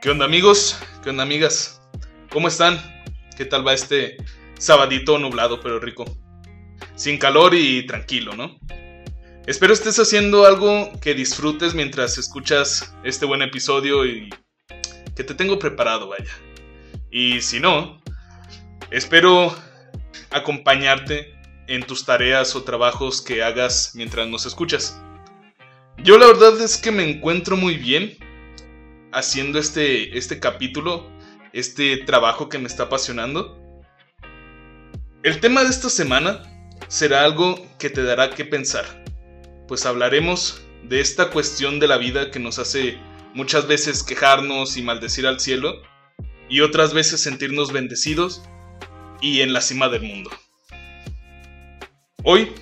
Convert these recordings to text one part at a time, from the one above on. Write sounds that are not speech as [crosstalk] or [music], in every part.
¿Qué onda amigos? ¿Qué onda amigas? ¿Cómo están? ¿Qué tal va este sabadito nublado pero rico? Sin calor y tranquilo, ¿no? Espero estés haciendo algo que disfrutes mientras escuchas este buen episodio y que te tengo preparado, vaya. Y si no, espero acompañarte en tus tareas o trabajos que hagas mientras nos escuchas. Yo la verdad es que me encuentro muy bien haciendo este, este capítulo, este trabajo que me está apasionando. El tema de esta semana será algo que te dará que pensar, pues hablaremos de esta cuestión de la vida que nos hace muchas veces quejarnos y maldecir al cielo, y otras veces sentirnos bendecidos y en la cima del mundo. Hoy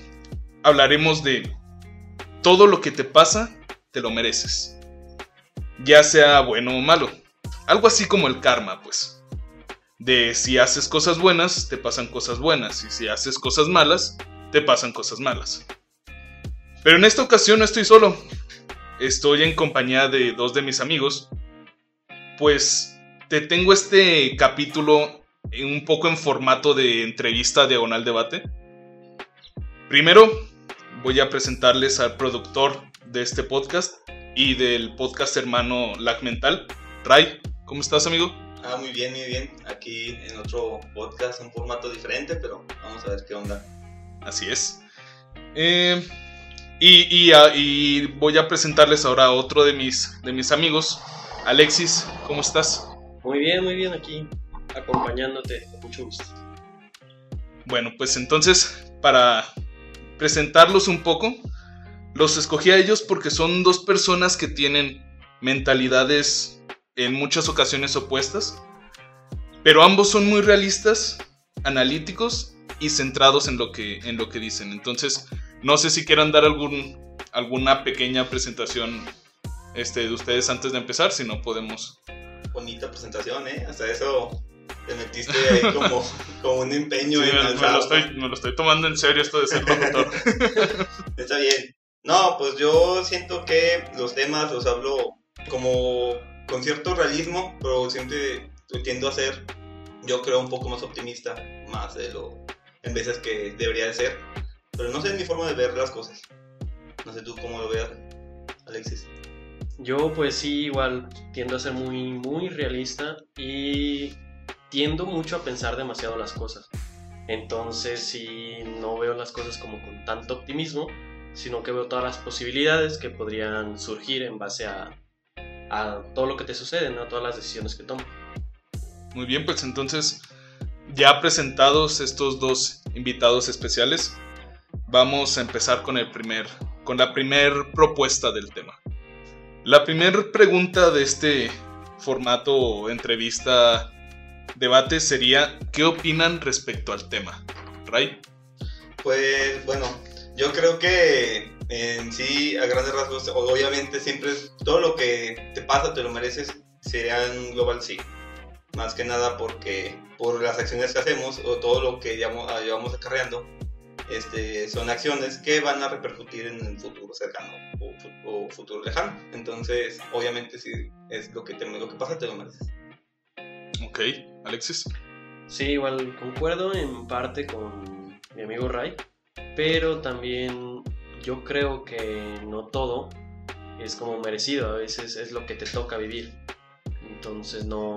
hablaremos de todo lo que te pasa, te lo mereces. Ya sea bueno o malo. Algo así como el karma, pues. De si haces cosas buenas, te pasan cosas buenas. Y si haces cosas malas, te pasan cosas malas. Pero en esta ocasión no estoy solo. Estoy en compañía de dos de mis amigos. Pues te tengo este capítulo un poco en formato de entrevista diagonal debate. Primero, voy a presentarles al productor de este podcast y del podcast hermano Lag Mental. Ray, ¿cómo estás, amigo? Ah, muy bien, muy bien. Aquí en otro podcast, un formato diferente, pero vamos a ver qué onda. Así es. Eh, y, y, voy a presentarles ahora a otro de mis, de mis amigos, Alexis, ¿cómo estás? Muy bien, muy bien aquí, acompañándote, con mucho gusto. Bueno, pues entonces, para presentarlos un poco. Los escogí a ellos porque son dos personas que tienen mentalidades en muchas ocasiones opuestas, pero ambos son muy realistas, analíticos y centrados en lo que, en lo que dicen. Entonces, no sé si quieran dar algún, alguna pequeña presentación este, de ustedes antes de empezar, si no podemos. Bonita presentación, ¿eh? Hasta eso te metiste ahí como, [laughs] como un empeño en me, me, lo estoy, me lo estoy tomando en serio esto de ser locutor. [laughs] Está bien. No, pues yo siento que los temas los hablo como con cierto realismo, pero siempre tiendo a ser, yo creo, un poco más optimista, más de lo en veces que debería de ser. Pero no sé mi forma de ver las cosas. No sé tú cómo lo veas, Alexis. Yo pues sí, igual tiendo a ser muy, muy realista y tiendo mucho a pensar demasiado las cosas. Entonces, si no veo las cosas como con tanto optimismo, sino que veo todas las posibilidades que podrían surgir en base a, a todo lo que te sucede, ¿no? a todas las decisiones que tomo. Muy bien, pues entonces, ya presentados estos dos invitados especiales, vamos a empezar con el primer, con la primera propuesta del tema. La primera pregunta de este formato entrevista debate sería, ¿qué opinan respecto al tema? Ray. Pues bueno, yo creo que en sí, a grandes rasgos, obviamente siempre todo lo que te pasa te lo mereces, sería en global sí. Más que nada porque por las acciones que hacemos o todo lo que llevamos, ah, llevamos acarreando, este, son acciones que van a repercutir en el futuro cercano o, futuro lejano. Entonces, obviamente, si es lo que, te, lo que pasa, te lo mereces. Ok, Alexis. Sí, igual concuerdo en parte con mi amigo Ray, pero también yo creo que no todo es como merecido, a veces es lo que te toca vivir. Entonces no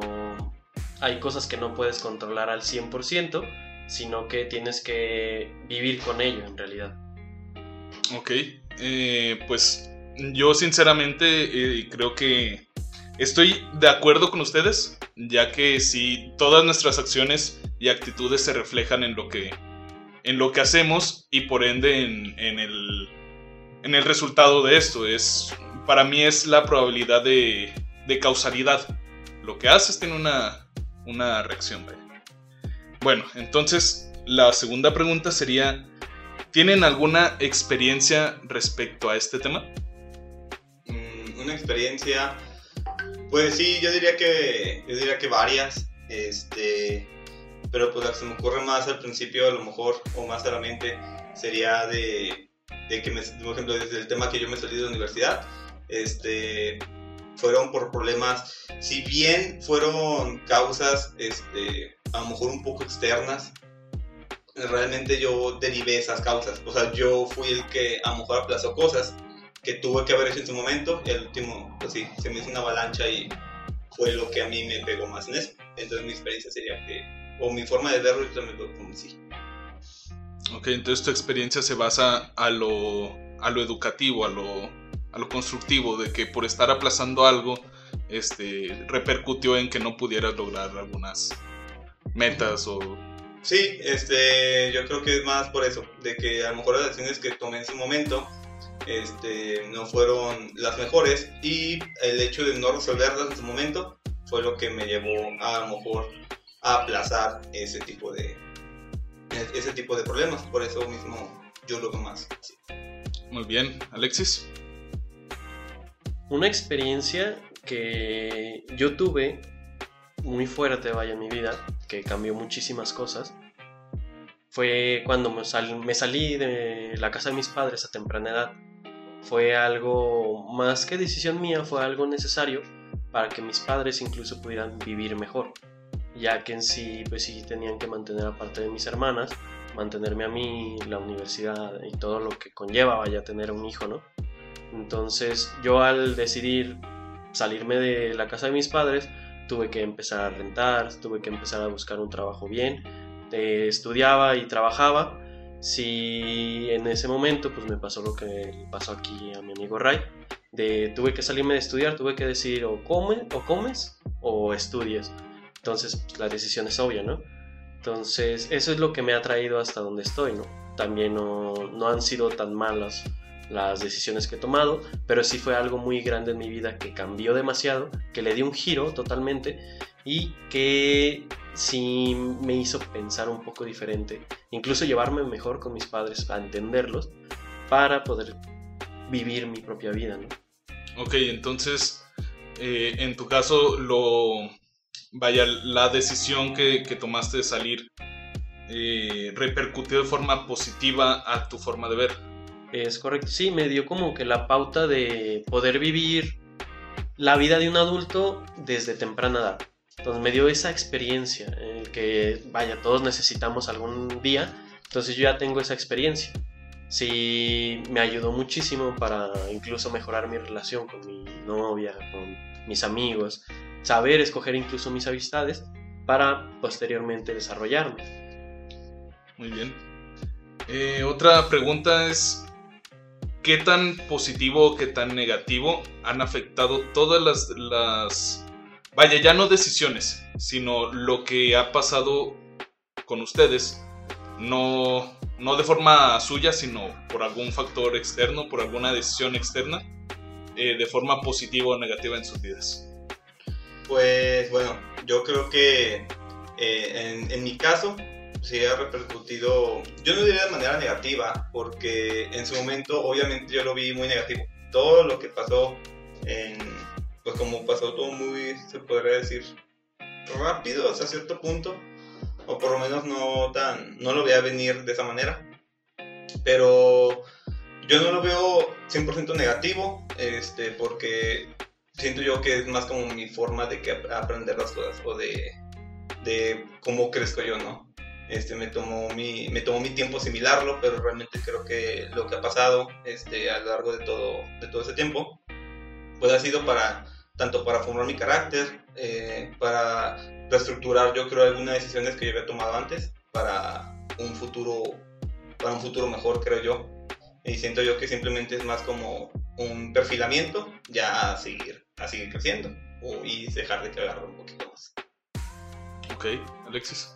hay cosas que no puedes controlar al 100%, sino que tienes que vivir con ello en realidad. Ok, eh, pues yo sinceramente eh, creo que Estoy de acuerdo con ustedes, ya que si todas nuestras acciones y actitudes se reflejan en lo que, en lo que hacemos y por ende en, el, en el resultado de esto, es, para mí es la probabilidad de, de causalidad. Lo que haces tiene una, una reacción. Bueno, entonces la segunda pregunta sería, ¿tienen alguna experiencia respecto a este tema? Mm, una experiencia pues sí, yo diría que, yo diría que varias, este, pero pues la que se me ocurre más al principio a lo mejor, o más a la mente, sería de, de que, me, por ejemplo, desde el tema que yo me salí de la universidad, este, fueron por problemas, si bien fueron causas, este, a lo mejor un poco externas, realmente yo derivé esas causas. O sea, yo fui el que a lo mejor aplazó cosas que tuve que haber hecho en su momento y al último, pues sí, se me hizo una avalancha y fue lo que a mí me pegó más en eso. Entonces mi experiencia sería que, o mi forma de verlo, yo también lo como sí. Ok, entonces tu experiencia se basa a lo, a lo educativo, a lo, a lo constructivo, de que por estar aplazando algo, este, repercutió en que no pudieras lograr algunas metas o... Sí, este, yo creo que es más por eso, de que a lo mejor las acciones que tomé en su momento este, no fueron las mejores y el hecho de no resolverlas en su momento fue lo que me llevó a, a lo mejor aplazar ese tipo de ese tipo de problemas. Por eso mismo yo lo veo más. así. Muy bien, Alexis. Una experiencia que yo tuve muy fuerte, vaya, en mi vida, que cambió muchísimas cosas, fue cuando me, sal- me salí de la casa de mis padres a temprana edad. Fue algo más que decisión mía, fue algo necesario para que mis padres incluso pudieran vivir mejor, ya que en sí, pues sí tenían que mantener aparte de mis hermanas, mantenerme a mí, la universidad y todo lo que conlleva, vaya, tener un hijo, ¿no? Entonces yo al decidir salirme de la casa de mis padres, tuve que empezar a rentar, tuve que empezar a buscar un trabajo bien, eh, estudiaba y trabajaba. Si en ese momento pues me pasó lo que pasó aquí a mi amigo Ray, de tuve que salirme de estudiar, tuve que decir o come o comes o estudias. Entonces pues, la decisión es obvia, ¿no? Entonces eso es lo que me ha traído hasta donde estoy, ¿no? También no, no han sido tan malas las decisiones que he tomado, pero sí fue algo muy grande en mi vida que cambió demasiado, que le dio un giro totalmente y que sí me hizo pensar un poco diferente, incluso llevarme mejor con mis padres a entenderlos para poder vivir mi propia vida, ¿no? Ok, entonces, eh, en tu caso, lo. Vaya, la decisión que, que tomaste de salir eh, repercutió de forma positiva a tu forma de ver. Es correcto, sí, me dio como que la pauta de poder vivir la vida de un adulto desde temprana edad. Entonces me dio esa experiencia, en el que, vaya, todos necesitamos algún día, entonces yo ya tengo esa experiencia. Sí, me ayudó muchísimo para incluso mejorar mi relación con mi novia, con mis amigos, saber escoger incluso mis amistades para posteriormente desarrollarme. Muy bien. Eh, otra pregunta es, ¿qué tan positivo o qué tan negativo han afectado todas las. Vaya, ya no decisiones, sino lo que ha pasado con ustedes, no, no de forma suya, sino por algún factor externo, por alguna decisión externa, eh, de forma positiva o negativa en sus vidas. Pues bueno, yo creo que eh, en, mi caso sí ha repercutido, yo no diría de manera negativa, porque en su momento obviamente yo lo vi muy negativo. Todo lo que pasó, en, pues como pasó todo muy, se podría decir, rápido hasta cierto punto, o por lo menos no tan, no lo veía venir de esa manera. Pero yo no lo veo 100% negativo, este, porque siento yo que es más como mi forma de que ap- aprender las cosas o de, de cómo crezco yo, ¿no? Este, me tomó mi, me tomó mi tiempo asimilarlo, pero realmente creo que lo que ha pasado este, a lo largo de todo, de todo ese tiempo, pues ha sido para, tanto para formar mi carácter, eh, para reestructurar yo creo algunas decisiones que yo había tomado antes, para un futuro, para un futuro mejor creo yo. Y siento yo que simplemente es más como un perfilamiento, ya a seguir, a seguir creciendo o, y dejar de cagarlo un poquito más. Ok, Alexis.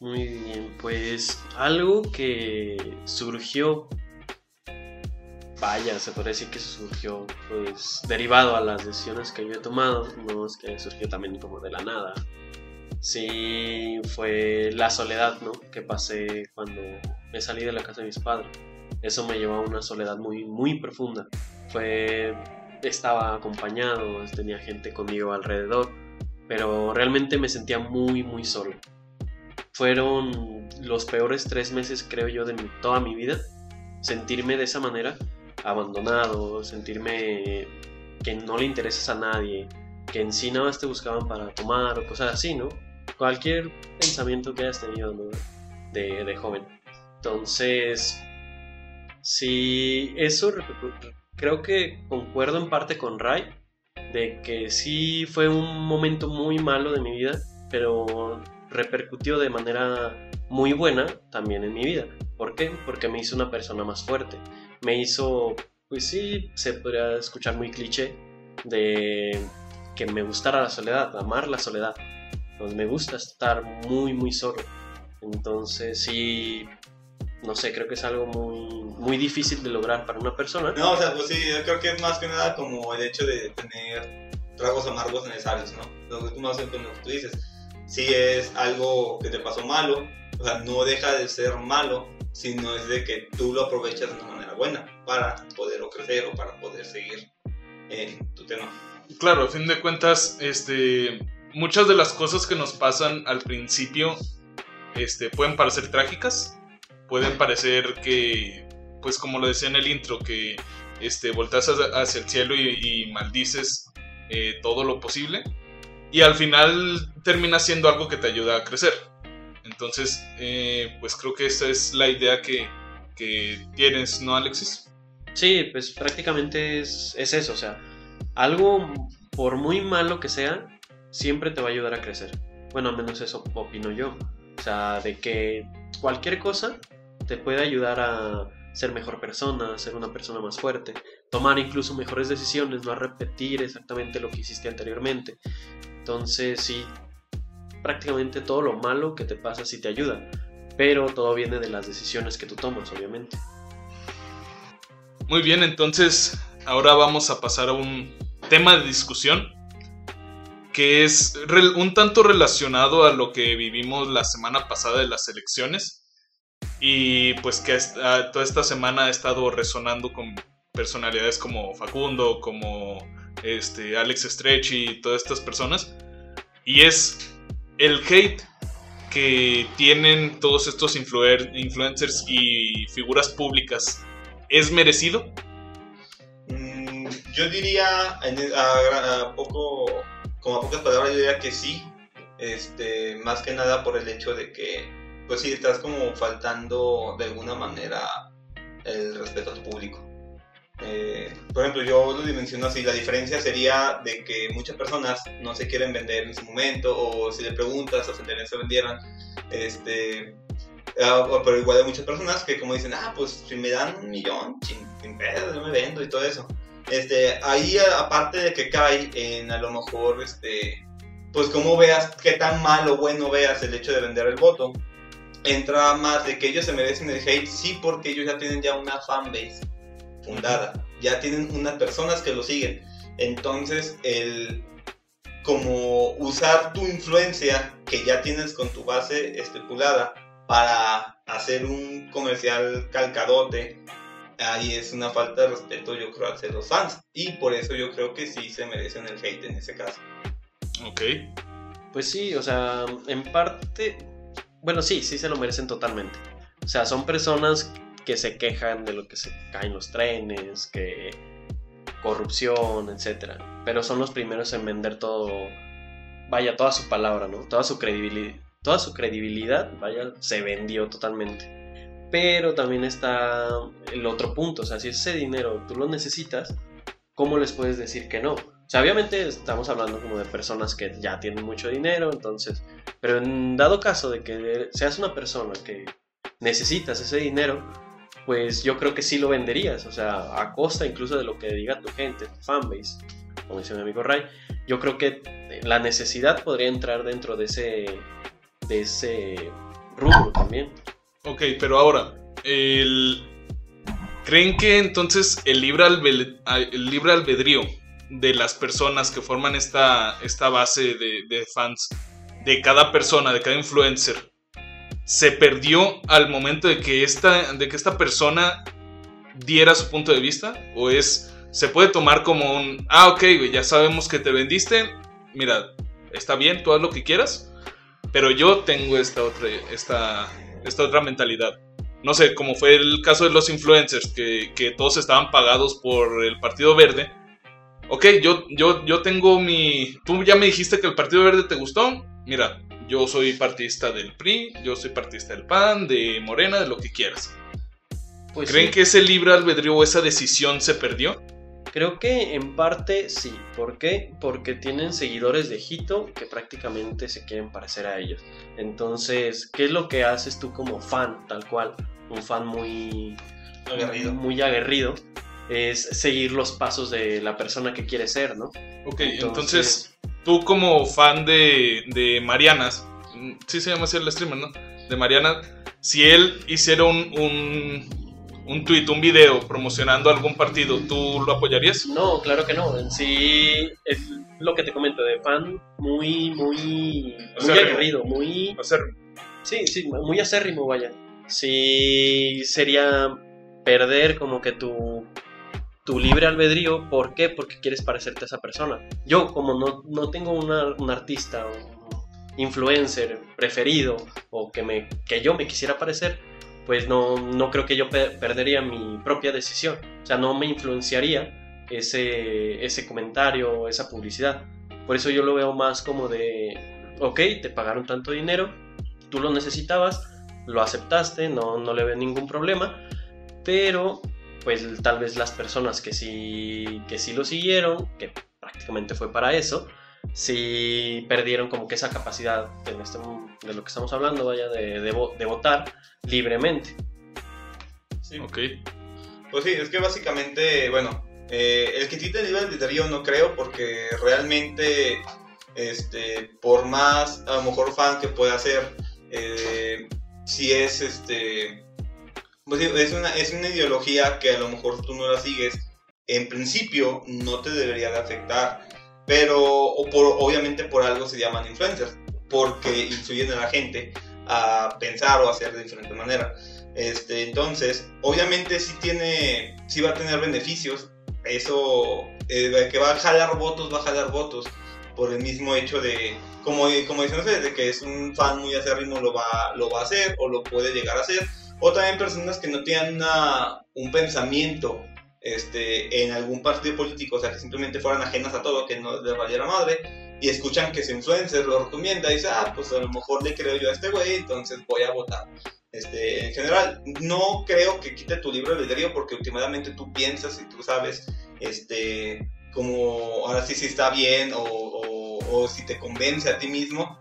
Muy bien, pues algo que surgió, vaya, se podría decir que surgió pues derivado a las decisiones que yo he tomado, no es que surgió también como de la nada. Sí, fue la soledad, ¿no? Que pasé cuando me salí de la casa de mis padres. Eso me llevó a una soledad muy, muy profunda. Fue, estaba acompañado, tenía gente conmigo alrededor, pero realmente me sentía muy, muy solo fueron los peores tres meses, creo yo, de toda mi vida. Sentirme de esa manera, abandonado, sentirme que no le interesas a nadie, que en sí nada más te buscaban para tomar o cosas así, ¿no? Cualquier pensamiento que hayas tenido ¿no? de, de joven. Entonces, sí, eso creo que concuerdo en parte con Ray, de que sí fue un momento muy malo de mi vida, pero repercutió de manera muy buena también en mi vida. ¿Por qué? Porque me hizo una persona más fuerte. Me hizo, pues sí, se podría escuchar muy cliché, de que me gustara la soledad, amar la soledad. Pues me gusta estar muy, muy solo. Entonces sí, no sé, creo que es algo muy, muy difícil de lograr para una persona. No, o sea, pues sí, yo creo que es más que nada como el hecho de tener tragos amargos necesarios, ¿no? Lo que tú más con lo que tú dices. Si es algo que te pasó malo, o sea, no deja de ser malo, sino es de que tú lo aprovechas de una manera buena para poder crecer o para poder seguir en tu tema. Claro, a fin de cuentas, este, muchas de las cosas que nos pasan al principio este, pueden parecer trágicas, pueden parecer que, pues como lo decía en el intro, que este, volteas hacia el cielo y, maldices eh, todo lo posible. Y al final termina siendo algo que te ayuda a crecer. Entonces, eh, pues creo que esa es la idea que, que tienes, ¿no, Alexis? Sí, pues prácticamente es, es, eso, o sea, algo por muy malo que sea, siempre te va a ayudar a crecer. Bueno, al menos eso opino yo. O sea, de que cualquier cosa te puede ayudar a ser mejor persona, ser una persona más fuerte, tomar incluso mejores decisiones, no a repetir exactamente lo que hiciste anteriormente. Entonces, sí, prácticamente todo lo malo que te pasa sí te ayuda, pero todo viene de las decisiones que tú tomas, obviamente. Muy bien, entonces ahora vamos a pasar a un tema de discusión que es un tanto relacionado a lo que vivimos la semana pasada de las elecciones y pues que toda esta semana ha estado resonando con personalidades como Facundo, como este, Alex Stretch y todas estas personas. Y es el hate que tienen todos estos influencers y figuras públicas. ¿Es merecido? Mm, yo diría, a, poco, como a pocas palabras, yo diría que sí. Este, más que nada por el hecho de que pues sí, estás como faltando de alguna manera el respeto a tu público. Eh, por ejemplo, yo lo dimensiono así, la diferencia sería de que muchas personas no se quieren vender en su momento o si le preguntas o se se vendieran, este, ah, pero igual hay muchas personas que como dicen, ah, pues si me dan un millón, sin, pedo, yo me vendo y todo eso. Este, ahí aparte de que cae en a lo mejor, este, pues como veas, qué tan mal o bueno veas el hecho de vender el voto, entra más de que ellos se merecen el hate, sí, porque ellos ya tienen ya una fanbase fundada, ya tienen unas personas que lo siguen. Entonces, el como usar tu influencia que ya tienes con tu base estipulada para hacer un comercial calcadote, ahí es una falta de respeto, yo creo, hacia los fans. Y por eso yo creo que sí se merecen el hate en ese caso. Ok. Pues sí, o sea, en parte bueno, sí, sí se lo merecen totalmente. O sea, son personas que se quejan de lo que se caen los trenes, que corrupción, etc. Pero son los primeros en vender todo, vaya, toda su palabra, ¿no? Toda su credibilidad, toda su credibilidad, vaya, se vendió totalmente. Pero también está el otro punto, o sea, si ese dinero tú lo necesitas, ¿cómo les puedes decir que no? O sea, obviamente estamos hablando como de personas que ya tienen mucho dinero, entonces, pero en dado caso de que seas una persona que necesitas ese dinero, pues yo creo que sí lo venderías, o sea, a costa incluso de lo que diga tu gente, tu fanbase, como dice mi amigo Ray, yo creo que la necesidad podría entrar dentro de ese, de ese rubro también. Ok, pero ahora, ¿creen que entonces el el libre albedrío de las personas que forman esta, esta base de, fans, de cada persona, de cada influencer, se perdió al momento de que esta, de que esta persona diera su punto de vista? ¿O es, se puede tomar como un, ah, ok, ya sabemos que te vendiste, mira, está bien, tú haz lo que quieras, pero yo tengo esta otra, esta, esta otra mentalidad? No sé, como fue el caso de los influencers, que, que todos estaban pagados por el Partido Verde, ok, yo, yo, yo tengo mi... Tú ya me dijiste que el Partido Verde te gustó. Mira, yo soy partidista del PRI, yo soy partidista del PAN, de Morena, de lo que quieras. Pues ¿Creen sí. que ese libre albedrío o esa decisión se perdió? Creo que en parte sí. ¿Por qué? Porque tienen seguidores de Hito que prácticamente se quieren parecer a ellos. Entonces, ¿qué es lo que haces tú como fan, tal cual? Un fan muy Aguerrido. muy aguerrido. Es seguir los pasos de la persona que quiere ser, ¿no? Ok, entonces, tú como fan de, de Marianas, sí se llama así el streamer, ¿no? De Mariana, si él hiciera un, un, un tweet, un video promocionando algún partido, ¿tú lo apoyarías? No, claro que no. En sí es lo que te comento de fan muy, muy, muy Acérrimo. aguerrido, muy O sea, Sí, sí, muy acérrimo, vaya. Sí, sería perder como que tu, tu libre albedrío. ¿Por qué? Porque quieres parecerte a esa persona. Yo, como no, no tengo una- un artista un influencer preferido o que, me, que yo me quisiera parecer, pues no, no creo que yo pe- perdería mi propia decisión. O sea, no me influenciaría ese, ese comentario, esa publicidad. Por eso yo lo veo más como de, ok, te pagaron tanto dinero, tú lo necesitabas, lo aceptaste, no, no le veo ningún problema, pero pues tal vez las personas que sí, que sí lo siguieron, que prácticamente fue para eso, sí perdieron como que esa capacidad en este, de lo que estamos hablando, vaya, de, de vo- de votar libremente. Sí. ok. Pues sí, es que básicamente, bueno, eh, el que quite el libre albedrío no creo porque realmente, este, por más a lo mejor fan que pueda ser, eh, si es, este, pues es una, es una ideología que a lo mejor tú no la sigues, en principio no te debería de afectar, pero o por, obviamente por algo se llaman influencers, porque influyen a la gente a pensar o hacer de diferente manera. Este, entonces, obviamente sí tiene, sí va a tener beneficios. Eso, eh, que va a jalar votos, va a jalar votos por el mismo hecho de, como, como dicen ustedes, de que es un fan muy acérrimo, lo va, lo va a hacer o lo puede llegar a hacer. O también personas que no tienen una- un pensamiento este, en algún partido político, o sea, que simplemente fueran ajenas a todo, que no les valiera madre, y escuchan que su influencer lo recomienda y dicen, ah, pues a lo mejor le creo yo a este güey, entonces voy a votar. Este, en general, no creo que quite tu libre albedrío porque últimamente tú piensas y tú sabes, este, como ahora sí si está bien o, o- o si te convence a ti mismo,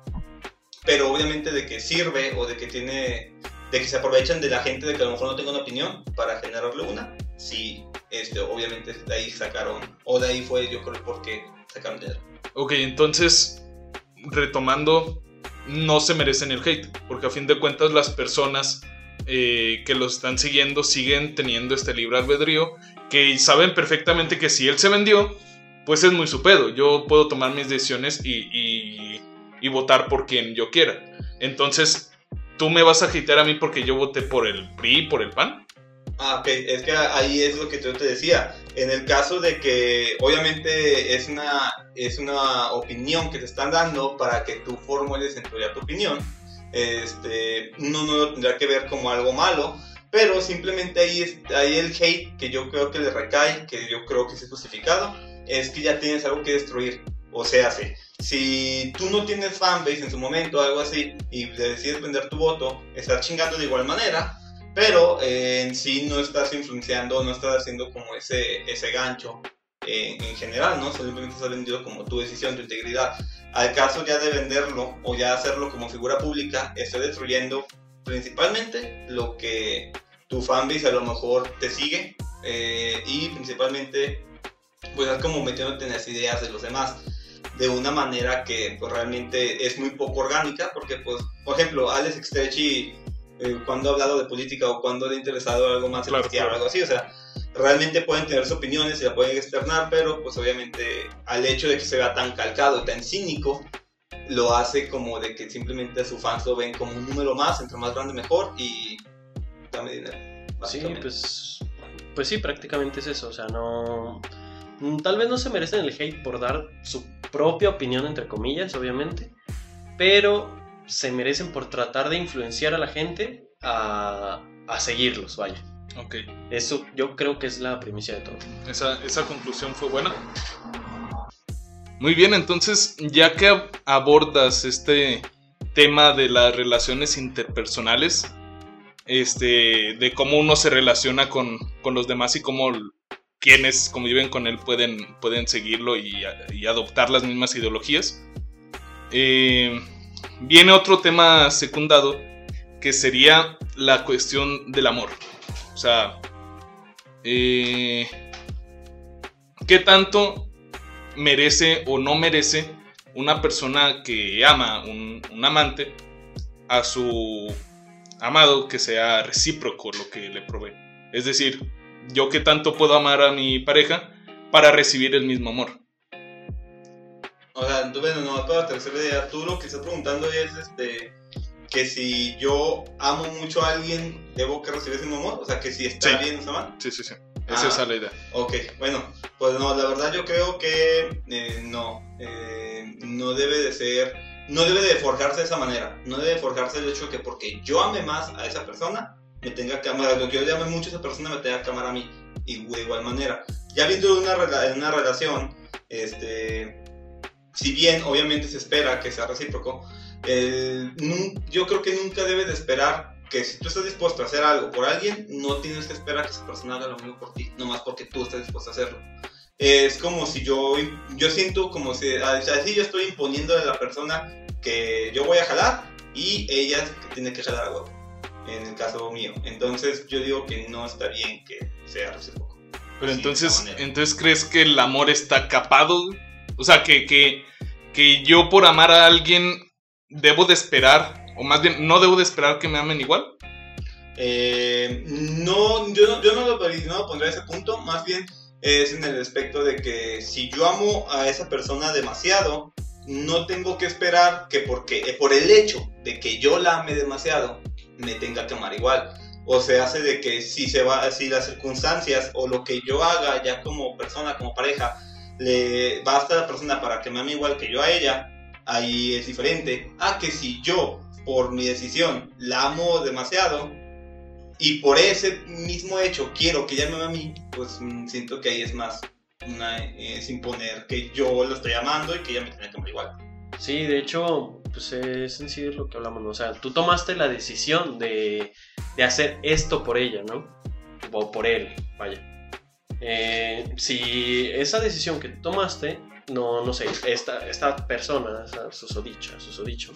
pero obviamente de que sirve o de que tiene, de que se aprovechan de la gente de que a lo mejor no tenga una opinión para generarle una, sí, este, obviamente de ahí sacaron, o de ahí fue yo creo porque sacaron dinero. Ok, entonces, retomando, no se merecen el hate, porque a fin de cuentas las personas eh, que los están siguiendo siguen teniendo este libre albedrío, que saben perfectamente que si él se vendió, pues es muy su pedo. Yo puedo tomar mis decisiones y, y- y votar por quien yo quiera. Entonces, ¿tú me vas a hatear a mí porque yo voté por el PRI, por el PAN? Ah, ok, es que ahí es lo que yo te decía. En el caso de que obviamente es una, es una opinión que te están dando para que tú formules en teoría tu opinión, este, uno no lo tendrá que ver como algo malo, pero simplemente ahí, es, ahí el hate que yo creo que le recae, que yo creo que es justificado, es que ya tienes algo que destruir. O sea, sí, si tú no tienes fanbase en su momento, algo así, y decides vender tu voto, estás chingando de igual manera, pero eh, en sí no estás influenciando, no estás haciendo como ese, ese gancho eh, en general, ¿no? Simplemente estás vendido como tu decisión, tu integridad. Al caso ya de venderlo o ya hacerlo como figura pública, estás destruyendo principalmente lo que tu fanbase a lo mejor te sigue eh, y principalmente pues es como metiéndote en las ideas de los demás de una manera que pues, realmente es muy poco orgánica porque pues por ejemplo Alex Extechi eh, cuando ha hablado de política o cuando le ha interesado algo más Claro, celestial o claro. algo así o sea realmente pueden tener sus opiniones y la pueden externar pero pues obviamente al hecho de que se vea tan calcado tan cínico lo hace como de que simplemente a sus fans lo ven como un número más entre más grande mejor y dame dinero Sí, pues, pues sí, prácticamente es eso. O sea, no. Mm, Tal vez no se merecen el hate por dar su propia opinión, entre comillas, obviamente. Pero se merecen por tratar de influenciar a la gente a, a seguirlos, vaya. Ok. Eso yo creo que es la primicia de todo. Esa, esa conclusión fue buena. Muy bien, entonces, ya que abordas este tema de las relaciones interpersonales, este, de cómo uno se relaciona con, con los demás y cómo quienes conviven con él pueden, pueden seguirlo y, adoptar las mismas ideologías. Eh, viene otro tema secundado que sería la cuestión del amor. O sea, eh, ¿qué tanto merece o no merece una persona que ama, un, un amante, a su amado que sea recíproco lo que le provee? Es decir, yo qué tanto puedo amar a mi pareja para recibir el mismo amor. O sea, bueno, no, para tercera idea, tú lo que estás preguntando es este que si yo amo mucho a alguien, debo que recibir ese amor, o sea, que si está Sí. bien esa amar. Sí, sí, sí. Esa Ah. es la idea. Ok, bueno, pues no, la verdad yo creo que eh, no, eh, no debe de ser, no debe de forjarse de esa manera, no debe de forjarse el hecho de que porque yo ame más a esa persona, me tenga que lo que yo le ame mucho a esa persona, me tenga que amar a mí, y de igual manera. Ya viendo una, en una relación, este, si bien obviamente se espera que sea recíproco, yo creo que nunca debe de esperar que si tú estás dispuesto a hacer algo por alguien, no tienes que esperar que esa persona haga lo mismo por ti, nomás porque tú estás dispuesto a hacerlo. Es como si yo, yo siento como si, así yo estoy imponiendo a la persona que yo voy a jalar y ella tiene que jalar a en el caso mío. Entonces yo digo que no está bien que sea recíproco. Pero entonces, entonces ¿crees que el amor está capado? O sea, que, que, que yo por amar a alguien debo de esperar, o más bien, no debo de esperar que me amen igual. Eh, no, yo, no- yo no, lo, no lo pondría a ese punto, más bien es en el aspecto de que si yo amo a esa persona demasiado, no tengo que esperar que porque eh, por el hecho de que yo la ame demasiado, me tenga que amar igual. O se hace de que si se va, si las circunstancias o lo que yo haga ya como persona, como pareja, le basta a la persona para que me ame igual que yo a ella, ahí es diferente. A que si yo, por mi decisión, la amo demasiado, y por ese mismo hecho quiero que ella me ame a mí, pues mm, siento que ahí es más es imponer que yo la estoy amando y que ella me tiene que amar igual. Sí, de hecho, pues es en lo que hablamos. O sea, tú tomaste la decisión de, de hacer esto por ella, ¿no? O por él, vaya. Eh, si esa decisión que tomaste, no, no sé, esta, esta persona, susodicha, susodicho,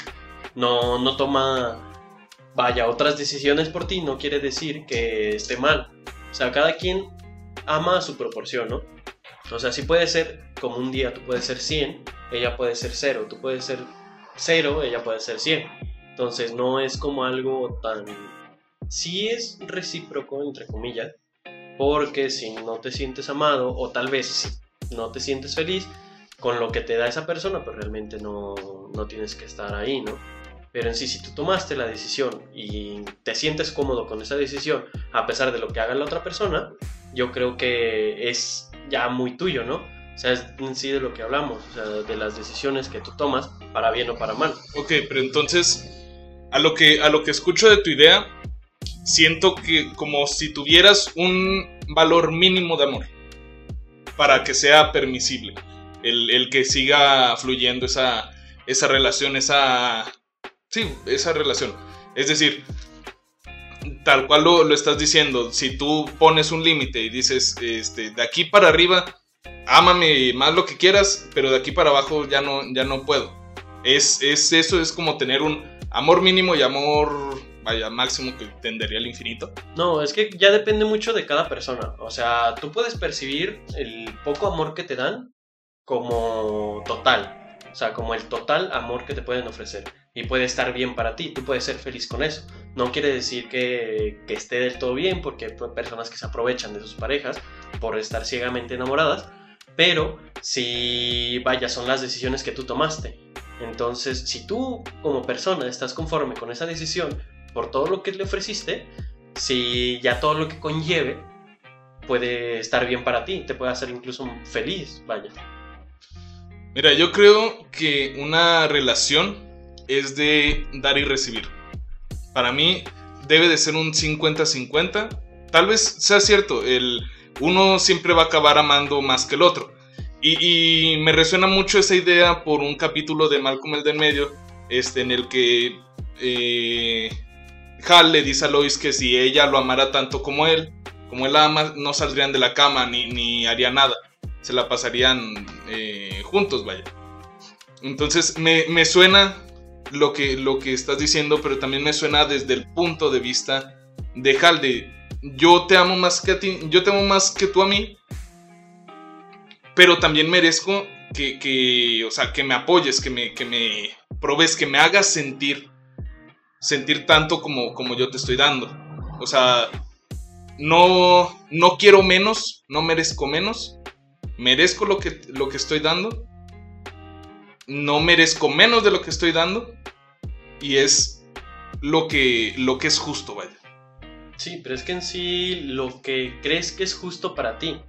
no, no toma, vaya, otras decisiones por ti, no quiere decir que esté mal. O sea, cada quien ama a su proporción, ¿no? O sea, sí puede ser como un día tú puedes ser 100, ella puede ser 0, tú puedes ser 0, ella puede ser 100. Entonces no es como algo tan... Sí es recíproco, entre comillas, porque si no te sientes amado o tal vez si no te sientes feliz con lo que te da esa persona, pues realmente no, no tienes que estar ahí, ¿no? Pero en sí, si tú tomaste la decisión y te sientes cómodo con esa decisión, a pesar de lo que haga la otra persona, yo creo que es ya muy tuyo, ¿no? O sea, es en sí de lo que hablamos, o sea, de las decisiones que tú tomas, para bien o para mal. Ok, pero entonces, a lo que, a lo que escucho de tu idea, siento que como si tuvieras un valor mínimo de amor para que sea permisible, el, el que siga fluyendo esa, esa relación, esa... Sí, esa relación. Es decir, tal cual lo, lo estás diciendo, si tú pones un límite y dices, este, de aquí para arriba, ámame más lo que quieras, pero de aquí para abajo ya no, ya no puedo. Es, es eso, es como tener un amor mínimo y amor, vaya, máximo que tendería al infinito. No, es que ya depende mucho de cada persona. O sea, tú puedes percibir el poco amor que te dan como total. O sea, como el total amor que te pueden ofrecer. Y puede estar bien para ti, tú puedes ser feliz con eso. No quiere decir que, esté del todo bien, porque hay personas que se aprovechan de sus parejas por estar ciegamente enamoradas. Pero si, vaya, son las decisiones que tú tomaste. Entonces, si tú como persona estás conforme con esa decisión por todo lo que le ofreciste, si ya todo lo que conlleve puede estar bien para ti, te puede hacer incluso feliz, vaya. Mira, yo creo que una relación es de dar y recibir. Para mí debe de ser un 50-50 tal vez sea cierto, el, uno siempre va a acabar amando más que el otro. Y, me resuena mucho esa idea por un capítulo de Malcolm el del medio, este, en el que eh, Hal le dice a Lois que si ella lo amara tanto como él, como él ama, no saldrían de la cama ni, ni haría nada. Se la pasarían eh, juntos, vaya. Entonces me, me, suena lo que, lo que estás diciendo, pero también me suena desde el punto de vista de Hal, de yo te amo más que a ti, yo te amo más que tú a mí, pero también merezco que, que o sea, que me apoyes, que me, que me probes, que me hagas sentir, sentir tanto como, como yo te estoy dando. O sea, no, no quiero menos, no merezco menos, merezco lo que, lo que estoy dando, no merezco menos de lo que estoy dando, y es lo que, lo que es justo, vaya. Sí, pero es que en sí lo que crees que es justo para ti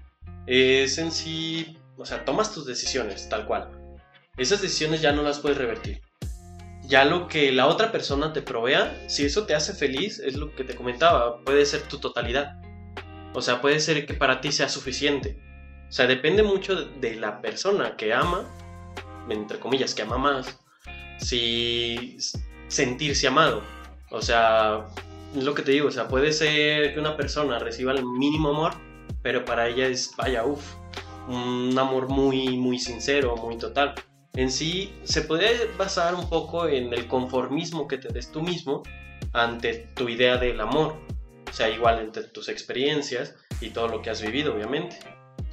es en sí, o sea, tomas tus decisiones tal cual. Esas decisiones ya no las puedes revertir. Ya lo que la otra persona te provea, si eso te hace feliz, es lo que te comentaba, puede ser tu totalidad. O sea, puede ser que para ti sea suficiente. O sea, depende mucho de la persona que ama, entre comillas, que ama más, si sentirse amado. O sea, es lo que te digo, o sea, puede ser que una persona reciba el mínimo amor, pero para ella es, vaya, uff, un amor muy, muy sincero, muy total. En sí, se puede basar un poco en el conformismo que te des tú mismo ante tu idea del amor. O sea, igual entre tus experiencias y todo lo que has vivido, obviamente.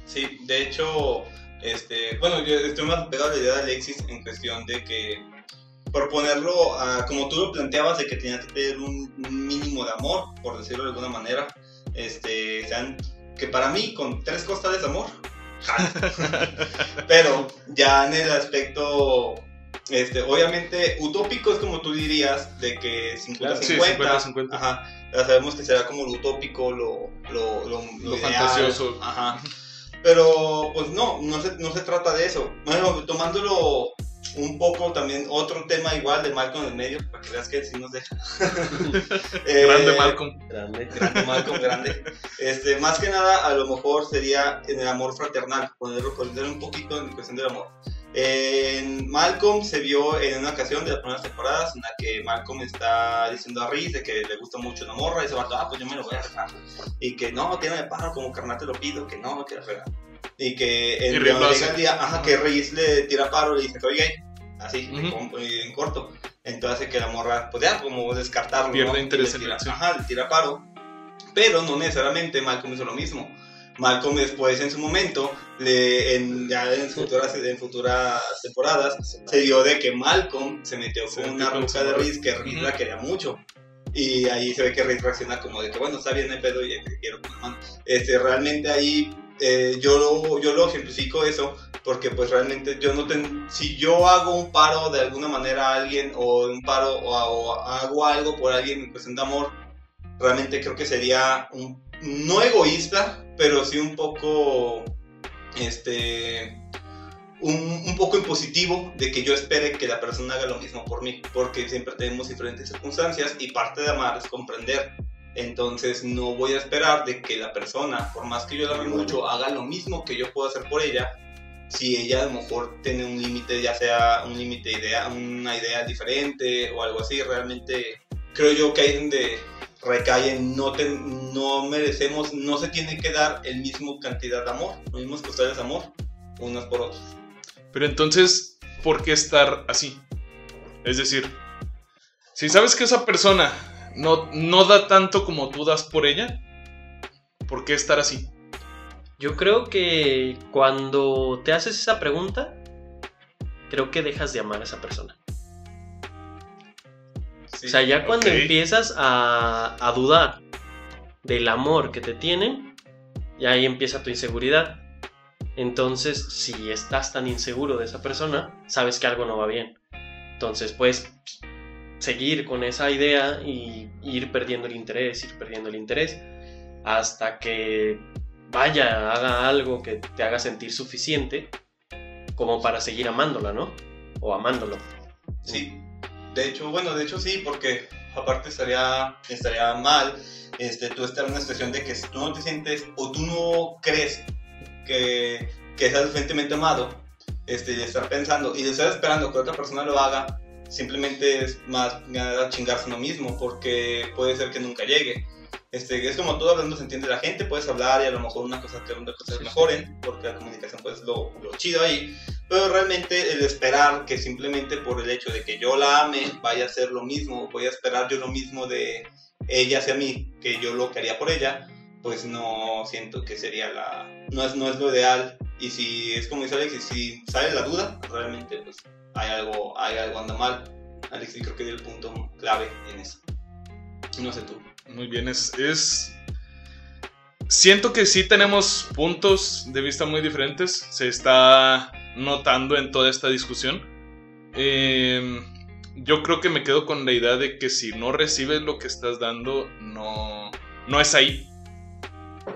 Sí, de hecho, este, bueno, yo estoy más pegado a la idea de Alexis en cuestión de que por ponerlo a, como tú lo planteabas, de que tenía que tener un, mínimo de amor, por decirlo de alguna manera, este, sean, que para mí con tres costales de amor, [laughs] pero ya en el aspecto, este, obviamente utópico es como tú dirías, de que 50-50, ajá, ya sabemos que será como lo utópico, lo, lo, lo, lo fantasioso. Ajá. Pero pues no, no se, no se trata de eso. Bueno, tomándolo un poco también otro tema igual de Malcolm en el medio, para que veas que sí nos deja. [laughs] Eh, grande Malcolm. Grande, grande Malcolm, grande. Este, más que nada, a lo mejor sería en el amor fraternal, ponerlo, ponerlo un poquito en cuestión del amor. En Malcolm se vio en una ocasión de las primeras temporadas en la que Malcolm está diciendo a Reese de que le gusta mucho una morra y se va a ah, pues yo me lo voy a dejar. Y que no, tiene de paro, como carnal te lo pido, que no, que la y que el, día, ajá, que Reese le tira paro y le dice que oye, así, en, corto. Entonces que la morra, pues ya, como descartarlo. Pierde interés en Ajá, le tira paro. Pero no necesariamente Malcolm hizo lo mismo. Malcolm después en su momento, le, en, ya en futuras, en futuras temporadas, se dio de que Malcolm se metió con una ruca de Reese que Reese la quería mucho. Y ahí se ve que Reese reacciona como de que bueno, está bien el pedo y te quiero con la mano. Este, realmente ahí eh, yo, lo, yo lo ejemplifico eso porque pues realmente yo no ten, si yo hago un paro de alguna manera a alguien o un paro o, hago algo por alguien en cuestión de amor, realmente creo que sería un, no egoísta, pero sí un poco este un, un, poco impositivo de que yo espere que la persona haga lo mismo por mí, porque siempre tenemos diferentes circunstancias y parte de amar es comprender entonces no voy a esperar de que la persona, por más que yo la ame mucho, haga lo mismo que yo puedo hacer por ella. Si ella a lo mejor tiene un límite, ya sea un límite idea, una idea diferente o algo así, realmente creo yo que ahí es donde recae no, no merecemos, no se tiene que dar el mismo cantidad de amor, los mismos costales de amor, unos por otros. Pero entonces, ¿por qué estar así? Es decir, si sabes que esa persona no, no da tanto como tú das por ella, ¿por qué estar así? Yo creo que cuando te haces esa pregunta, creo que dejas de amar a esa persona. O sea, ya cuando empiezas a, a, dudar del amor que te tienen, ya ahí empieza tu inseguridad. Entonces, si estás tan inseguro de esa persona, sabes que algo no va bien. Entonces, pues, seguir con esa idea y ir perdiendo el interés, ir perdiendo el interés, hasta que vaya, haga algo que te haga sentir suficiente como para seguir amándola, ¿no? O amándolo. Sí, de hecho, bueno, de hecho sí, porque aparte estaría, estaría mal este, tú estar en una situación de que si tú no te sientes o tú no crees que, que estás suficientemente amado, este, y estar pensando y estar esperando que otra persona lo haga, simplemente es más nada chingarse uno mismo, porque puede ser que nunca llegue. Este, es como todo hablando se entiende la gente, puedes hablar y a lo mejor una cosa que otras cosas mejoren, porque la comunicación pues lo, lo chido ahí, pero realmente el esperar que simplemente por el hecho de que yo la ame vaya a ser lo mismo, voy a esperar yo lo mismo de ella hacia mí que yo lo que haría por ella, pues no siento que sería la, no es, no es lo ideal y si es como dice Alex, y si sale la duda, realmente pues hay algo, hay algo anda mal. Alex, creo que dio el punto clave en eso. No sé tú. Muy bien, es, es... Siento que sí tenemos puntos de vista muy diferentes. Se está notando en toda esta discusión. Eh, yo creo que me quedo con la idea de que si no recibes lo que estás dando, no, no es ahí.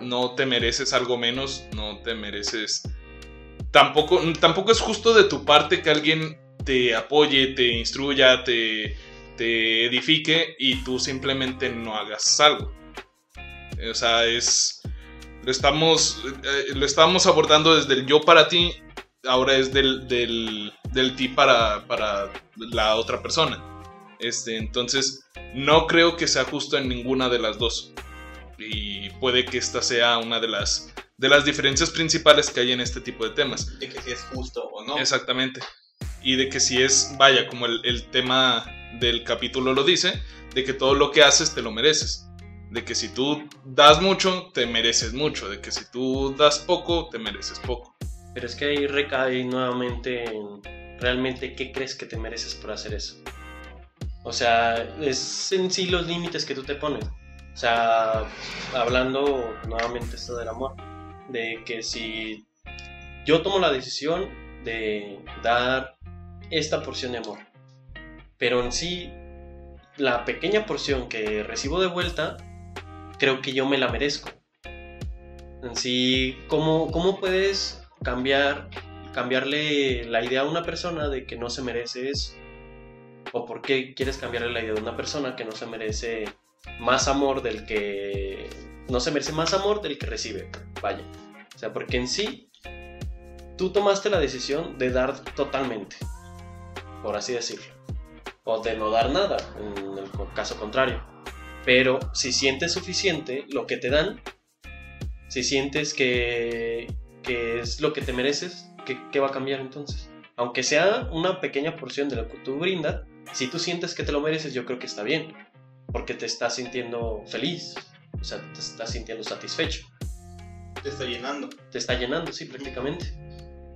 No te mereces algo menos, no te mereces... Tampoco, tampoco es justo de tu parte que alguien te apoye, te instruya, te, te edifique y tú simplemente no hagas algo. O sea, es... Lo estamos, eh, lo estamos abordando desde el yo para ti, ahora es del, del, del ti para, para la otra persona. Este, entonces, no creo que sea justo en ninguna de las dos. Y puede que esta sea una de las, de las diferencias principales que hay en este tipo de temas. De que si es justo o no. Exactamente. Y de que si es, vaya, como el, el tema del capítulo lo dice, de que todo lo que haces te lo mereces. De que si tú das mucho, te mereces mucho. De que si tú das poco, te mereces poco. Pero es que ahí recae nuevamente en realmente qué crees que te mereces por hacer eso. O sea, es en sí los límites que tú te pones. O sea, hablando nuevamente esto del amor, de que si yo tomo la decisión de dar esta porción de amor, pero en sí la pequeña porción que recibo de vuelta, creo que yo me la merezco. En sí, ¿cómo, cómo puedes cambiar, cambiarle la idea a una persona de que no se merece eso? ¿O por qué quieres cambiarle la idea a una persona que no se merece más amor del que... No se merece más amor del que recibe? Vaya. O sea, porque en sí, tú tomaste la decisión de dar totalmente, por así decirlo. O de no dar nada, en el caso contrario. Pero si sientes suficiente lo que te dan, si sientes que, que es lo que te mereces, ¿qué, ¿qué, va a cambiar entonces? Aunque sea una pequeña porción de lo que tú brindas, si tú sientes que te lo mereces, yo creo que está bien, porque te estás sintiendo feliz, o sea, te estás sintiendo satisfecho. Te está llenando. Te está llenando, sí, prácticamente.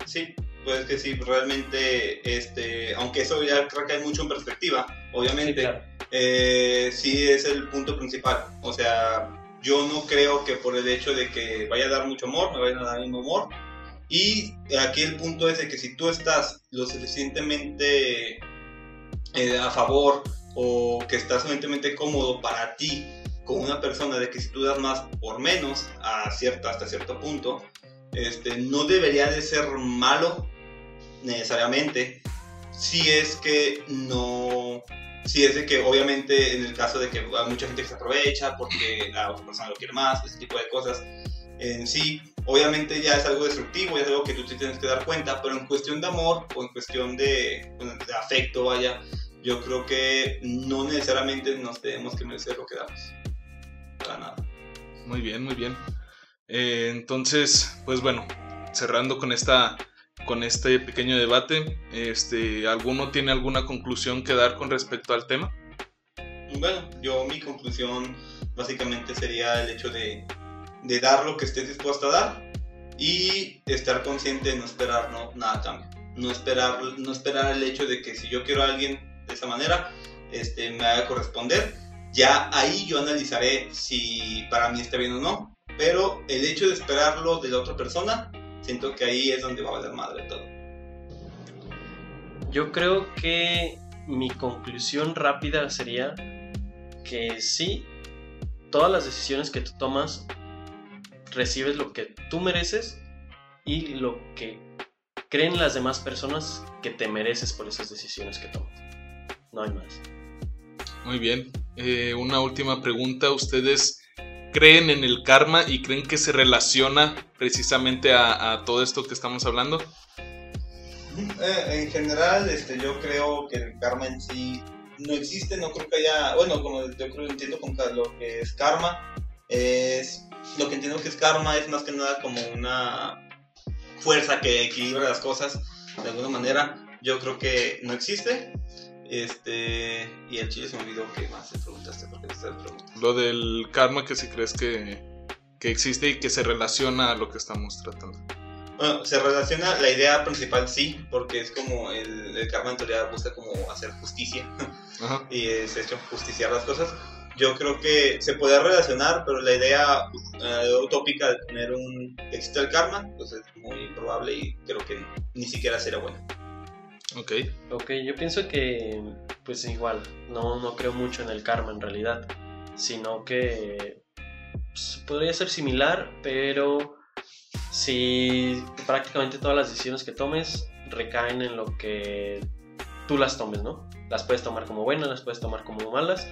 Sí, pues que sí, realmente, este, aunque eso ya creo que hay mucho en perspectiva, obviamente, sí, claro. eh, sí es el punto principal. O sea, yo no creo que por el hecho de que vaya a dar mucho amor, me vayan a dar el mismo amor. Y aquí el punto es de que si tú estás lo suficientemente eh, a favor o que estás suficientemente cómodo para ti con una persona de que si tú das más por menos a hasta cierto punto, este, no debería de ser malo necesariamente si es que no si es de que obviamente en el caso de que hay mucha gente que se aprovecha porque la otra persona lo quiere más, ese tipo de cosas en sí, obviamente ya es algo destructivo, ya es algo que tú tienes que dar cuenta, pero en cuestión de amor o en cuestión de, de afecto, vaya, yo creo que no necesariamente nos tenemos que merecer lo que damos. Para nada. Muy bien, muy bien. Eh, entonces, pues bueno, cerrando con esta con este pequeño debate. Este, ¿Alguno tiene alguna conclusión que dar con respecto al tema? Bueno, yo mi conclusión básicamente sería el hecho de, de dar lo que estés dispuesto a dar y estar consciente de no esperar no, nada cambio. No esperar, no esperar el hecho de que si yo quiero a alguien de esa manera, este, me haga corresponder. Ya ahí yo analizaré si para mí está bien o no. Pero el hecho de esperarlo de la otra persona siento que ahí es donde va a valer madre todo. Yo creo que mi conclusión rápida sería que sí, todas las decisiones que tú tomas, recibes lo que tú mereces y lo que creen las demás personas que te mereces por esas decisiones que tomas. No hay más. Muy bien. Eh, una última pregunta. ¿Ustedes creen en el karma y creen que se relaciona precisamente a, a todo esto que estamos hablando? Eh, en general, este, yo creo que el karma en sí no existe, no creo que haya, bueno, como yo creo que entiendo con lo que es karma, es, lo que entiendo que es karma es más que nada como una fuerza que equilibra las cosas de alguna manera, yo creo que no existe, este, y el chile se me olvidó que más te preguntaste, porque te. Lo del karma que si crees que, que existe y que se relaciona a lo que estamos tratando. Bueno, se relaciona, la idea principal sí, porque es como el, el karma en teoría busca como hacer justicia [laughs] Ajá. y es hecho justiciar las cosas. Yo creo que se puede relacionar, pero la idea eh, utópica de tener un existe el karma, pues es muy improbable y creo que ni siquiera será bueno. Ok. Ok, yo pienso que, pues igual, no, no creo mucho en el karma en realidad, sino que pues, podría ser similar, pero si prácticamente todas las decisiones que tomes recaen en lo que tú las tomes, ¿no? Las puedes tomar como buenas, las puedes tomar como malas,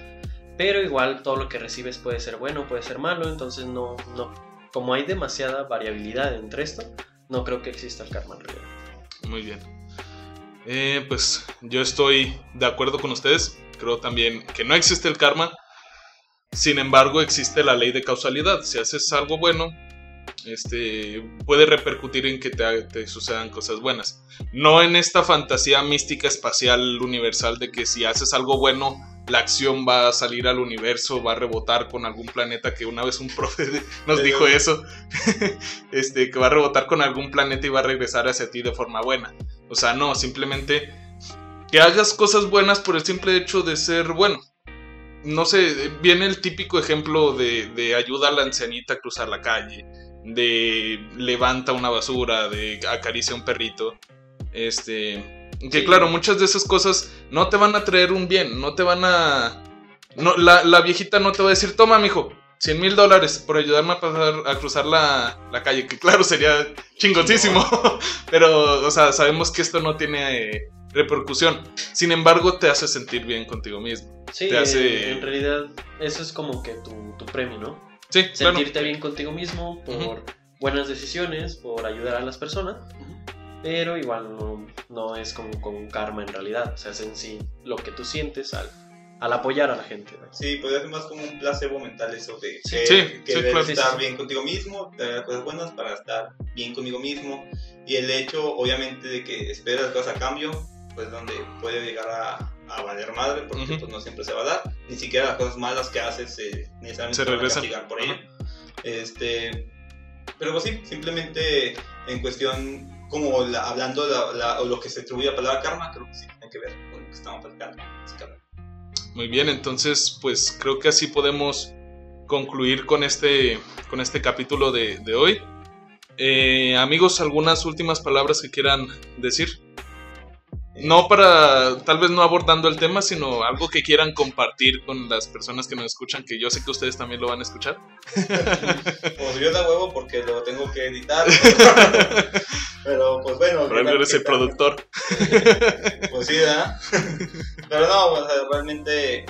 pero igual todo lo que recibes puede ser bueno, puede ser malo, entonces no, no, como hay demasiada variabilidad entre esto, no creo que exista el karma en realidad. Muy bien. Eh, pues yo estoy de acuerdo con ustedes. Creo también que no existe el karma. Sin embargo, existe la ley de causalidad. Si haces algo bueno, este, puede repercutir en que te, te sucedan cosas buenas. No en esta fantasía mística espacial universal de que si haces algo bueno, la acción va a salir al universo, va a rebotar con algún planeta que una vez un [laughs] profe nos dijo eso, [laughs] este, que va a rebotar con algún planeta y va a regresar hacia ti de forma buena. O sea, no, simplemente que hagas cosas buenas por el simple hecho de ser bueno. No sé, viene el típico ejemplo de, de ayuda a la ancianita a cruzar la calle, de levanta una basura, de acaricia a un perrito. Este, que Sí. claro, muchas de esas cosas no te van a traer un bien, no te van a... No, la, la viejita no te va a decir, toma, mijo, 100 mil dólares por ayudarme a, pasar, a cruzar la, la calle, que claro, sería chingoncísimo, [laughs] pero, o sea, sabemos que esto no tiene eh, repercusión. Sin embargo, te hace sentir bien contigo mismo. Sí, Te hace- en realidad eso es como que tu, tu premio, ¿no? Sí, claro. Sentirte bien contigo mismo por Ujú. buenas decisiones, por ayudar a las personas, pero igual no, no es como con un karma en realidad, o sea, es en sí lo que tú sientes al, al apoyar a la gente. ¿no? Sí, podría ser más como un placebo mental eso de Sí. que, Sí, que sí, debes claro. estar Sí, sí. bien contigo mismo, tener cosas buenas para estar bien conmigo mismo. Y el hecho, obviamente, de que esperas las cosas a cambio, pues donde puede llegar a, a valer madre, porque Ujú. pues no siempre se va a dar. Ni siquiera las cosas malas que haces eh, necesariamente Se a regresan. castigar por ello. Este, pero pues sí, simplemente en cuestión, como la- hablando la- la- o lo que se atribuye a la palabra karma, creo que sí tiene que ver con lo que estamos platicando. Muy bien, entonces pues creo que así podemos concluir con este, con este capítulo de, de hoy. Eh, amigos, ¿algunas últimas palabras que quieran decir? No para, tal vez no abordando el tema, sino algo que quieran compartir con las personas que nos escuchan, que yo sé que ustedes también lo van a escuchar. Pues yo da huevo porque lo tengo que editar. [laughs] Pero pues bueno. Eres el productor. Pues sí, ¿verdad? [laughs] Pero no, o sea, realmente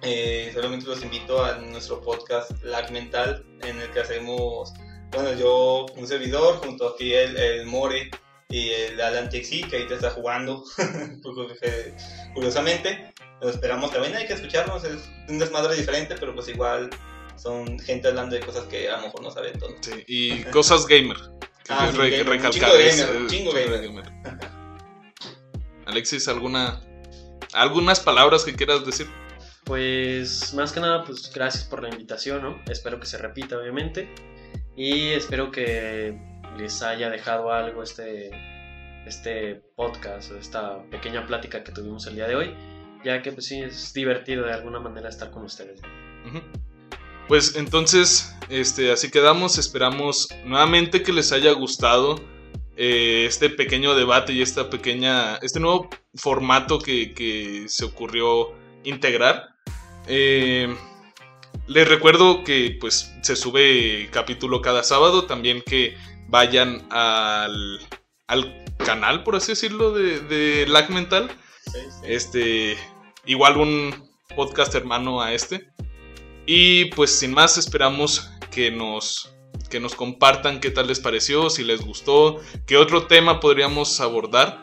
eh, solamente los invito a nuestro podcast Lag Mental, en el que hacemos, bueno, yo, un servidor, junto aquí el, el More y el Alan Texi, que ahorita está jugando, [laughs] eh, curiosamente. Lo esperamos también, hay que escucharnos, es un desmadre diferente, pero pues igual son gente hablando de cosas que a lo mejor no saben todo. Sí, y cosas gamer. Que Ah, sí, re- gamer, un recalcar chingo de es- gamer, un es- chingo gamer. Alexis, ¿alguna, algunas palabras que quieras decir? Pues más que nada, pues gracias por la invitación, ¿no? Espero que se repita, obviamente. Y espero que les haya dejado algo este, este podcast esta pequeña plática que tuvimos el día de hoy. Ya que pues sí, es divertido de alguna manera estar con ustedes. Pues entonces, este, así quedamos. Esperamos nuevamente que les haya gustado eh, este pequeño debate y esta pequeña, este nuevo formato que, que se ocurrió integrar. Eh, les recuerdo que pues se sube capítulo cada sábado. También que vayan al, al canal, por así decirlo, de, de Lag Mental. Sí, sí. Este, igual un, podcast hermano a este. Y pues sin más esperamos que nos, que nos compartan qué tal les pareció, si les gustó, qué otro tema podríamos abordar.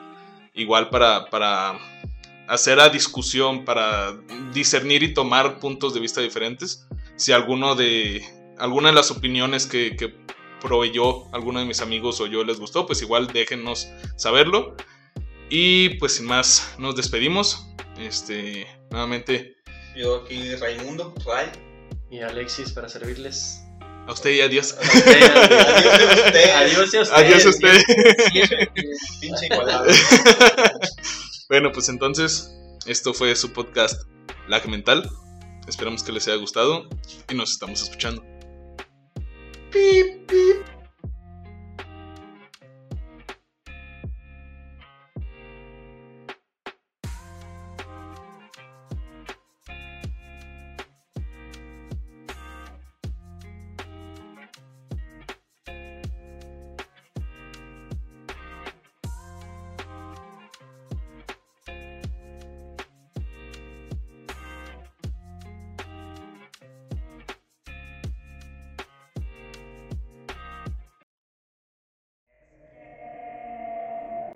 Igual para, para hacer a discusión, para discernir y tomar puntos de vista diferentes. Si alguno de, alguna de las opiniones que, que proveyó alguno de mis amigos o yo les gustó, pues igual déjenos saberlo. Y pues sin más, nos despedimos. Este, nuevamente. Yo aquí, Raimundo, Ray. Y Alexis para servirles. A usted y adiós. A usted, Adiós [laughs] a usted. Adiós a usted. Adiós a usted. Pinche igualado. [laughs] Bueno, pues entonces, esto fue su podcast Lag Mental. Esperamos que les haya gustado y nos estamos escuchando. Pi, pi,